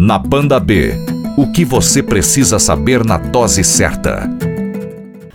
Na Panda B, o que você precisa saber na dose certa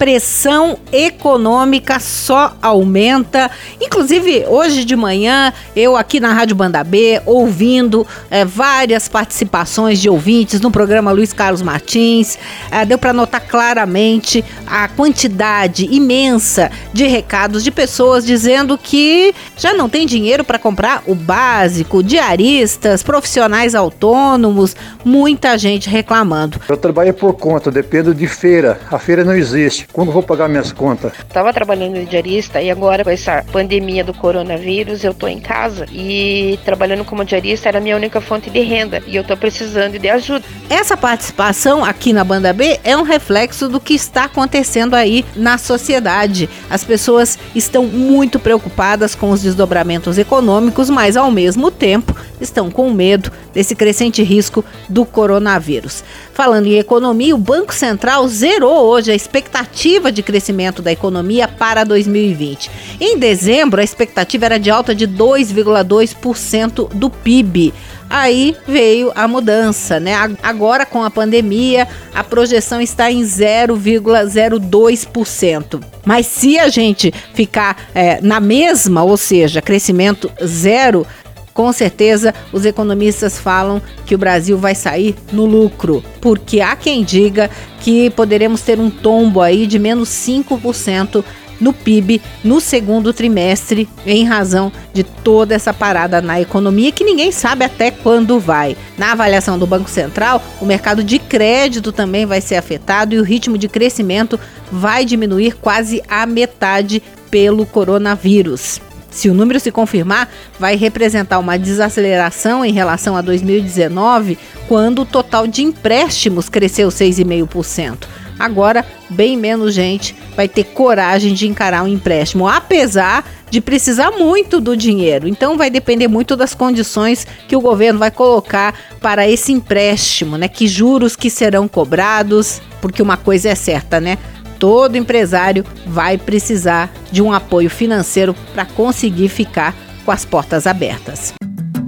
pressão econômica só aumenta. Inclusive, hoje de manhã, eu aqui na Rádio Banda B, ouvindo é, várias participações de ouvintes no programa Luiz Carlos Martins, é, deu para notar claramente a quantidade imensa de recados de pessoas dizendo que já não tem dinheiro para comprar o básico, diaristas, profissionais autônomos, muita gente reclamando. Eu trabalho por conta, dependo de feira. A feira não existe. Quando vou pagar minhas contas? Estava trabalhando de diarista e agora com essa pandemia do coronavírus eu estou em casa e trabalhando como diarista era a minha única fonte de renda e eu estou precisando de ajuda. Essa participação aqui na Banda B é um reflexo do que está acontecendo aí na sociedade. As pessoas estão muito preocupadas com os desdobramentos econômicos, mas ao mesmo tempo estão com medo desse crescente risco do coronavírus. Falando em economia, o Banco Central zerou hoje a expectativa de crescimento da economia para 2020. Em dezembro, a expectativa era de alta de 2,2% do PIB. Aí veio a mudança, né? Agora com a pandemia, a projeção está em 0,02%. Mas se a gente ficar é, na mesma, ou seja, crescimento zero, com certeza os economistas falam que o Brasil vai sair no lucro, porque há quem diga que poderemos ter um tombo aí de menos 5% no PIB no segundo trimestre, em razão de toda essa parada na economia que ninguém sabe até quando vai. Na avaliação do Banco Central, o mercado de crédito também vai ser afetado e o ritmo de crescimento vai diminuir quase a metade pelo coronavírus. Se o número se confirmar, vai representar uma desaceleração em relação a 2019, quando o total de empréstimos cresceu 6,5%. Agora, bem menos gente vai ter coragem de encarar um empréstimo, apesar de precisar muito do dinheiro. Então vai depender muito das condições que o governo vai colocar para esse empréstimo, né? Que juros que serão cobrados, porque uma coisa é certa, né? Todo empresário vai precisar de um apoio financeiro para conseguir ficar com as portas abertas.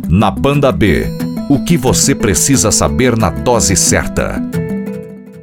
Na Panda B, o que você precisa saber na dose certa.